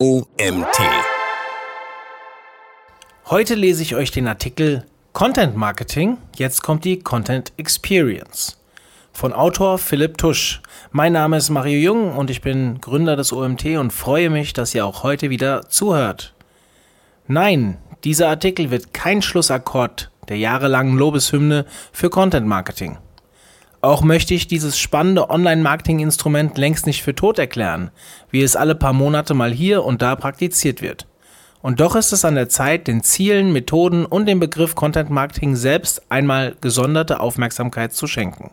OMT. Heute lese ich euch den Artikel Content Marketing, jetzt kommt die Content Experience von Autor Philipp Tusch. Mein Name ist Mario Jung und ich bin Gründer des OMT und freue mich, dass ihr auch heute wieder zuhört. Nein, dieser Artikel wird kein Schlussakkord der jahrelangen Lobeshymne für Content Marketing. Auch möchte ich dieses spannende Online-Marketing-Instrument längst nicht für tot erklären, wie es alle paar Monate mal hier und da praktiziert wird. Und doch ist es an der Zeit, den Zielen, Methoden und dem Begriff Content Marketing selbst einmal gesonderte Aufmerksamkeit zu schenken.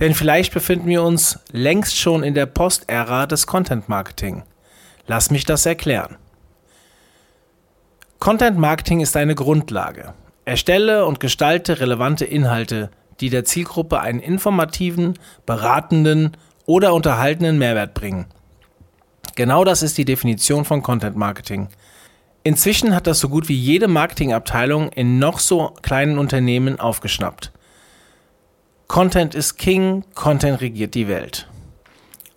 Denn vielleicht befinden wir uns längst schon in der Postära des Content Marketing. Lass mich das erklären. Content Marketing ist eine Grundlage. Erstelle und gestalte relevante Inhalte, die der Zielgruppe einen informativen, beratenden oder unterhaltenden Mehrwert bringen. Genau das ist die Definition von Content Marketing. Inzwischen hat das so gut wie jede Marketingabteilung in noch so kleinen Unternehmen aufgeschnappt. Content ist King, Content regiert die Welt.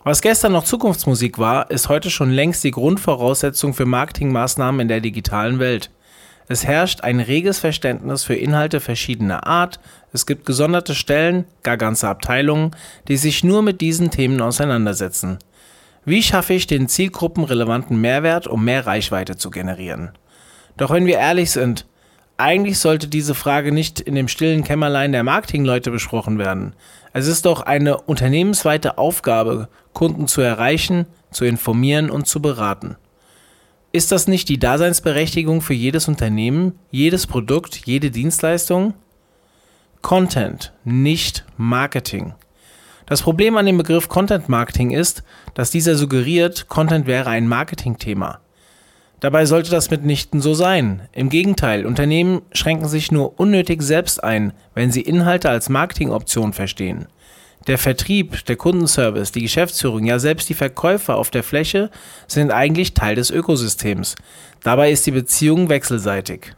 Was gestern noch Zukunftsmusik war, ist heute schon längst die Grundvoraussetzung für Marketingmaßnahmen in der digitalen Welt. Es herrscht ein reges Verständnis für Inhalte verschiedener Art, es gibt gesonderte Stellen, gar ganze Abteilungen, die sich nur mit diesen Themen auseinandersetzen. Wie schaffe ich den Zielgruppen relevanten Mehrwert, um mehr Reichweite zu generieren? Doch wenn wir ehrlich sind, eigentlich sollte diese Frage nicht in dem stillen Kämmerlein der Marketingleute besprochen werden. Es ist doch eine unternehmensweite Aufgabe, Kunden zu erreichen, zu informieren und zu beraten. Ist das nicht die Daseinsberechtigung für jedes Unternehmen, jedes Produkt, jede Dienstleistung? Content, nicht Marketing. Das Problem an dem Begriff Content Marketing ist, dass dieser suggeriert, Content wäre ein Marketingthema. Dabei sollte das mitnichten so sein. Im Gegenteil, Unternehmen schränken sich nur unnötig selbst ein, wenn sie Inhalte als Marketingoption verstehen. Der Vertrieb, der Kundenservice, die Geschäftsführung, ja selbst die Verkäufer auf der Fläche sind eigentlich Teil des Ökosystems. Dabei ist die Beziehung wechselseitig.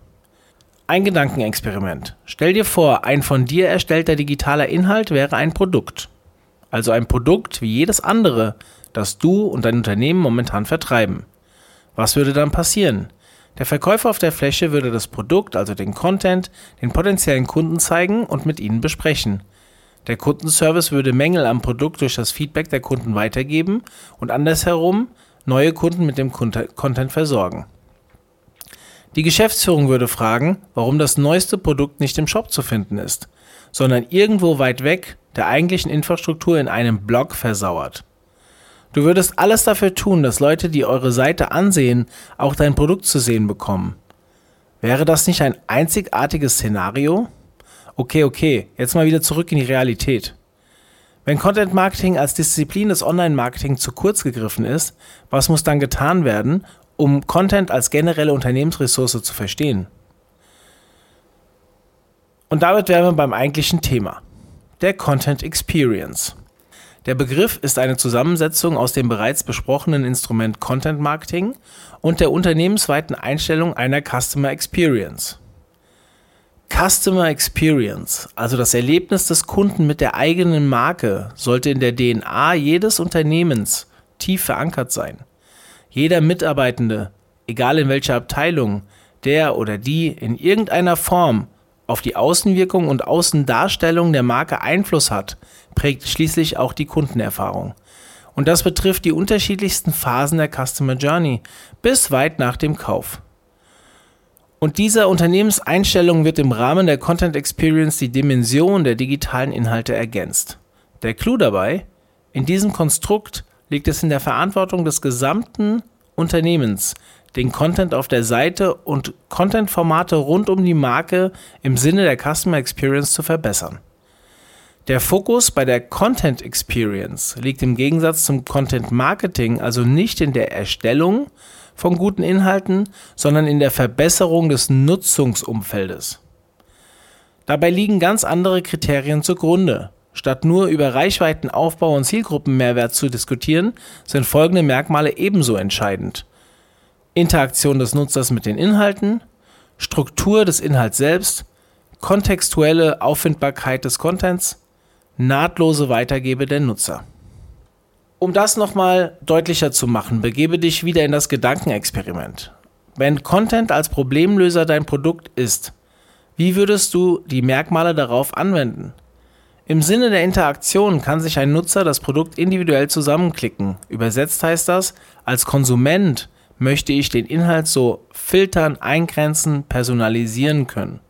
Ein Gedankenexperiment. Stell dir vor, ein von dir erstellter digitaler Inhalt wäre ein Produkt. Also ein Produkt wie jedes andere, das du und dein Unternehmen momentan vertreiben. Was würde dann passieren? Der Verkäufer auf der Fläche würde das Produkt, also den Content, den potenziellen Kunden zeigen und mit ihnen besprechen. Der Kundenservice würde Mängel am Produkt durch das Feedback der Kunden weitergeben und andersherum neue Kunden mit dem Content versorgen. Die Geschäftsführung würde fragen, warum das neueste Produkt nicht im Shop zu finden ist, sondern irgendwo weit weg der eigentlichen Infrastruktur in einem Blog versauert. Du würdest alles dafür tun, dass Leute, die eure Seite ansehen, auch dein Produkt zu sehen bekommen. Wäre das nicht ein einzigartiges Szenario? Okay, okay, jetzt mal wieder zurück in die Realität. Wenn Content Marketing als Disziplin des Online-Marketing zu kurz gegriffen ist, was muss dann getan werden, um Content als generelle Unternehmensressource zu verstehen? Und damit wären wir beim eigentlichen Thema, der Content Experience. Der Begriff ist eine Zusammensetzung aus dem bereits besprochenen Instrument Content Marketing und der unternehmensweiten Einstellung einer Customer Experience. Customer Experience, also das Erlebnis des Kunden mit der eigenen Marke, sollte in der DNA jedes Unternehmens tief verankert sein. Jeder Mitarbeitende, egal in welcher Abteilung, der oder die in irgendeiner Form auf die Außenwirkung und Außendarstellung der Marke Einfluss hat, prägt schließlich auch die Kundenerfahrung. Und das betrifft die unterschiedlichsten Phasen der Customer Journey bis weit nach dem Kauf. Und dieser Unternehmenseinstellung wird im Rahmen der Content Experience die Dimension der digitalen Inhalte ergänzt. Der Clou dabei, in diesem Konstrukt liegt es in der Verantwortung des gesamten Unternehmens, den Content auf der Seite und Content-Formate rund um die Marke im Sinne der Customer Experience zu verbessern. Der Fokus bei der Content Experience liegt im Gegensatz zum Content Marketing also nicht in der Erstellung, von guten Inhalten, sondern in der Verbesserung des Nutzungsumfeldes. Dabei liegen ganz andere Kriterien zugrunde. Statt nur über Reichweitenaufbau und Zielgruppenmehrwert zu diskutieren, sind folgende Merkmale ebenso entscheidend. Interaktion des Nutzers mit den Inhalten, Struktur des Inhalts selbst, kontextuelle Auffindbarkeit des Contents, nahtlose Weitergabe der Nutzer. Um das nochmal deutlicher zu machen, begebe dich wieder in das Gedankenexperiment. Wenn Content als Problemlöser dein Produkt ist, wie würdest du die Merkmale darauf anwenden? Im Sinne der Interaktion kann sich ein Nutzer das Produkt individuell zusammenklicken. Übersetzt heißt das, als Konsument möchte ich den Inhalt so filtern, eingrenzen, personalisieren können,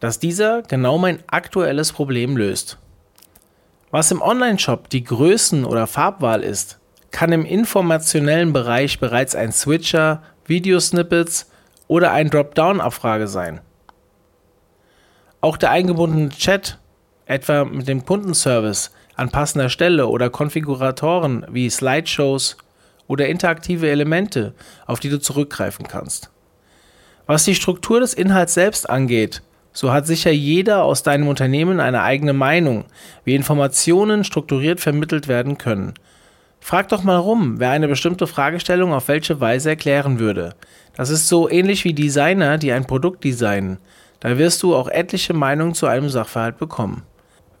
dass dieser genau mein aktuelles Problem löst. Was im Online-Shop die Größen- oder Farbwahl ist, kann im informationellen Bereich bereits ein Switcher, Videosnippets oder ein Dropdown-Abfrage sein. Auch der eingebundene Chat etwa mit dem Kundenservice an passender Stelle oder Konfiguratoren wie Slideshows oder interaktive Elemente, auf die du zurückgreifen kannst. Was die Struktur des Inhalts selbst angeht, so hat sicher jeder aus deinem Unternehmen eine eigene Meinung, wie Informationen strukturiert vermittelt werden können. Frag doch mal rum, wer eine bestimmte Fragestellung auf welche Weise erklären würde. Das ist so ähnlich wie Designer, die ein Produkt designen. Da wirst du auch etliche Meinungen zu einem Sachverhalt bekommen.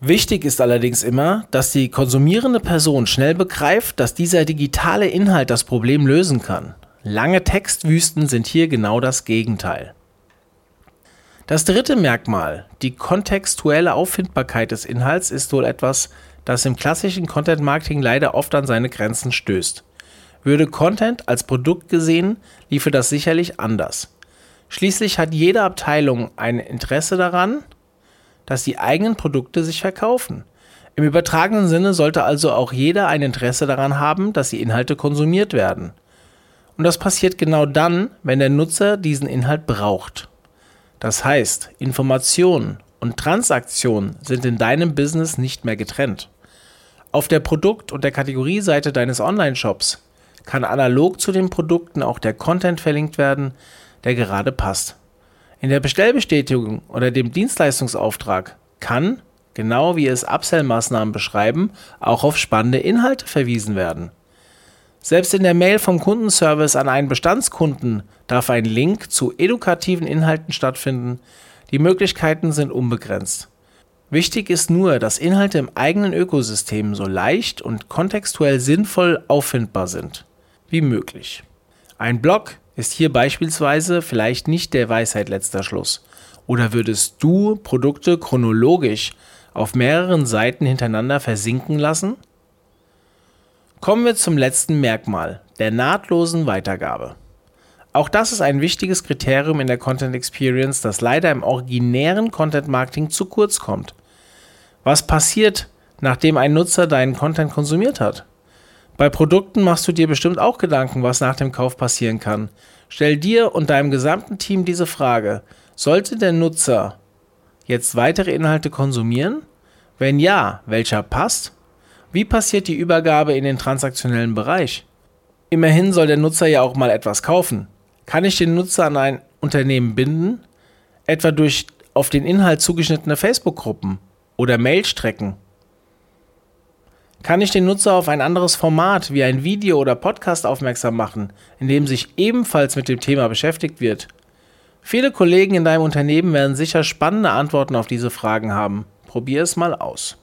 Wichtig ist allerdings immer, dass die konsumierende Person schnell begreift, dass dieser digitale Inhalt das Problem lösen kann. Lange Textwüsten sind hier genau das Gegenteil. Das dritte Merkmal, die kontextuelle Auffindbarkeit des Inhalts, ist wohl etwas, das im klassischen Content Marketing leider oft an seine Grenzen stößt. Würde Content als Produkt gesehen, liefe das sicherlich anders. Schließlich hat jede Abteilung ein Interesse daran, dass die eigenen Produkte sich verkaufen. Im übertragenen Sinne sollte also auch jeder ein Interesse daran haben, dass die Inhalte konsumiert werden. Und das passiert genau dann, wenn der Nutzer diesen Inhalt braucht. Das heißt, Information und Transaktion sind in deinem Business nicht mehr getrennt. Auf der Produkt- und der Kategorieseite deines Online-Shops kann analog zu den Produkten auch der Content verlinkt werden, der gerade passt. In der Bestellbestätigung oder dem Dienstleistungsauftrag kann, genau wie es Upsell-Maßnahmen beschreiben, auch auf spannende Inhalte verwiesen werden. Selbst in der Mail vom Kundenservice an einen Bestandskunden darf ein Link zu edukativen Inhalten stattfinden. Die Möglichkeiten sind unbegrenzt. Wichtig ist nur, dass Inhalte im eigenen Ökosystem so leicht und kontextuell sinnvoll auffindbar sind wie möglich. Ein Blog ist hier beispielsweise vielleicht nicht der Weisheit letzter Schluss? Oder würdest du Produkte chronologisch auf mehreren Seiten hintereinander versinken lassen? Kommen wir zum letzten Merkmal, der nahtlosen Weitergabe. Auch das ist ein wichtiges Kriterium in der Content Experience, das leider im originären Content Marketing zu kurz kommt. Was passiert, nachdem ein Nutzer deinen Content konsumiert hat? Bei Produkten machst du dir bestimmt auch Gedanken, was nach dem Kauf passieren kann. Stell dir und deinem gesamten Team diese Frage. Sollte der Nutzer jetzt weitere Inhalte konsumieren? Wenn ja, welcher passt? Wie passiert die Übergabe in den transaktionellen Bereich? Immerhin soll der Nutzer ja auch mal etwas kaufen. Kann ich den Nutzer an ein Unternehmen binden? Etwa durch auf den Inhalt zugeschnittene Facebook-Gruppen oder Mailstrecken? kann ich den Nutzer auf ein anderes Format wie ein Video oder Podcast aufmerksam machen, in dem sich ebenfalls mit dem Thema beschäftigt wird? Viele Kollegen in deinem Unternehmen werden sicher spannende Antworten auf diese Fragen haben. Probier es mal aus.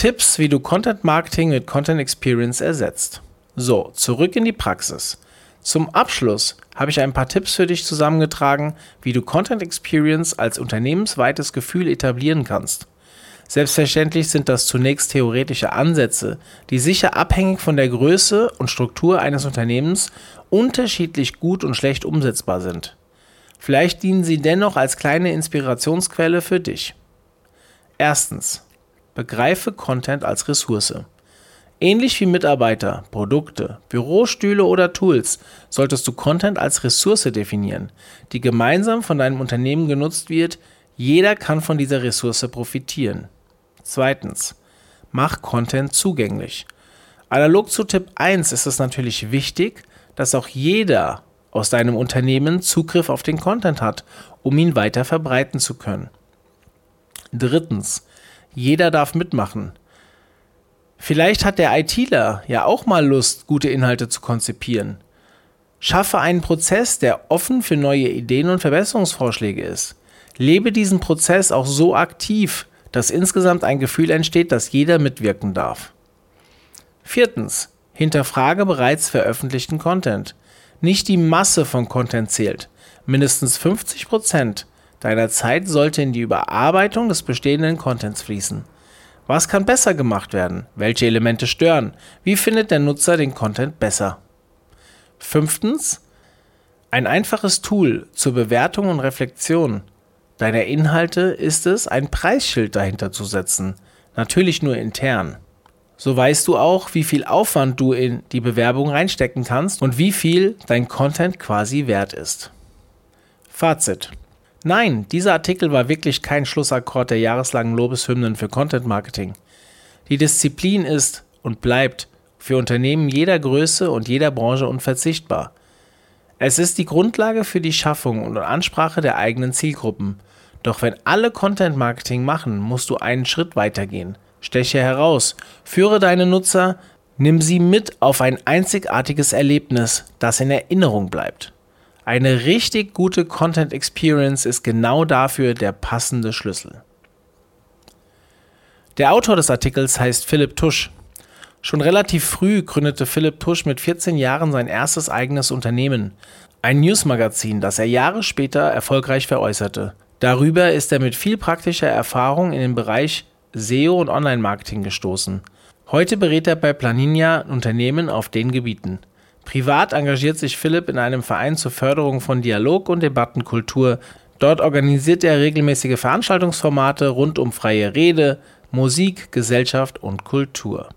Tipps, wie du Content Marketing mit Content Experience ersetzt. So, zurück in die Praxis. Zum Abschluss habe ich ein paar Tipps für dich zusammengetragen, wie du Content Experience als unternehmensweites Gefühl etablieren kannst. Selbstverständlich sind das zunächst theoretische Ansätze, die sicher abhängig von der Größe und Struktur eines Unternehmens unterschiedlich gut und schlecht umsetzbar sind. Vielleicht dienen sie dennoch als kleine Inspirationsquelle für dich. Erstens. Begreife Content als Ressource. Ähnlich wie Mitarbeiter, Produkte, Bürostühle oder Tools solltest du Content als Ressource definieren, die gemeinsam von deinem Unternehmen genutzt wird. Jeder kann von dieser Ressource profitieren. Zweitens, mach Content zugänglich. Analog zu Tipp 1 ist es natürlich wichtig, dass auch jeder aus deinem Unternehmen Zugriff auf den Content hat, um ihn weiter verbreiten zu können. Drittens, jeder darf mitmachen. Vielleicht hat der ITler ja auch mal Lust, gute Inhalte zu konzipieren. Schaffe einen Prozess, der offen für neue Ideen und Verbesserungsvorschläge ist. Lebe diesen Prozess auch so aktiv, dass insgesamt ein Gefühl entsteht, dass jeder mitwirken darf. Viertens. Hinterfrage bereits veröffentlichten Content. Nicht die Masse von Content zählt. Mindestens 50% deiner Zeit sollte in die Überarbeitung des bestehenden Contents fließen. Was kann besser gemacht werden? Welche Elemente stören? Wie findet der Nutzer den Content besser? Fünftens. Ein einfaches Tool zur Bewertung und Reflexion deiner Inhalte ist es, ein Preisschild dahinter zu setzen. Natürlich nur intern. So weißt du auch, wie viel Aufwand du in die Bewerbung reinstecken kannst und wie viel dein Content quasi wert ist. Fazit. Nein, dieser Artikel war wirklich kein Schlussakkord der jahreslangen Lobeshymnen für Content Marketing. Die Disziplin ist und bleibt für Unternehmen jeder Größe und jeder Branche unverzichtbar. Es ist die Grundlage für die Schaffung und Ansprache der eigenen Zielgruppen. Doch wenn alle Content Marketing machen, musst du einen Schritt weitergehen. Steche heraus, führe deine Nutzer, nimm sie mit auf ein einzigartiges Erlebnis, das in Erinnerung bleibt. Eine richtig gute Content Experience ist genau dafür der passende Schlüssel. Der Autor des Artikels heißt Philipp Tusch. Schon relativ früh gründete Philipp Tusch mit 14 Jahren sein erstes eigenes Unternehmen, ein Newsmagazin, das er Jahre später erfolgreich veräußerte. Darüber ist er mit viel praktischer Erfahrung in den Bereich SEO und Online-Marketing gestoßen. Heute berät er bei Planinia Unternehmen auf den Gebieten. Privat engagiert sich Philipp in einem Verein zur Förderung von Dialog und Debattenkultur. Dort organisiert er regelmäßige Veranstaltungsformate rund um freie Rede, Musik, Gesellschaft und Kultur.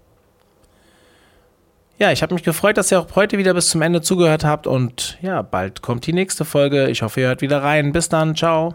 Ja, ich habe mich gefreut, dass ihr auch heute wieder bis zum Ende zugehört habt und ja, bald kommt die nächste Folge. Ich hoffe, ihr hört wieder rein. Bis dann, ciao.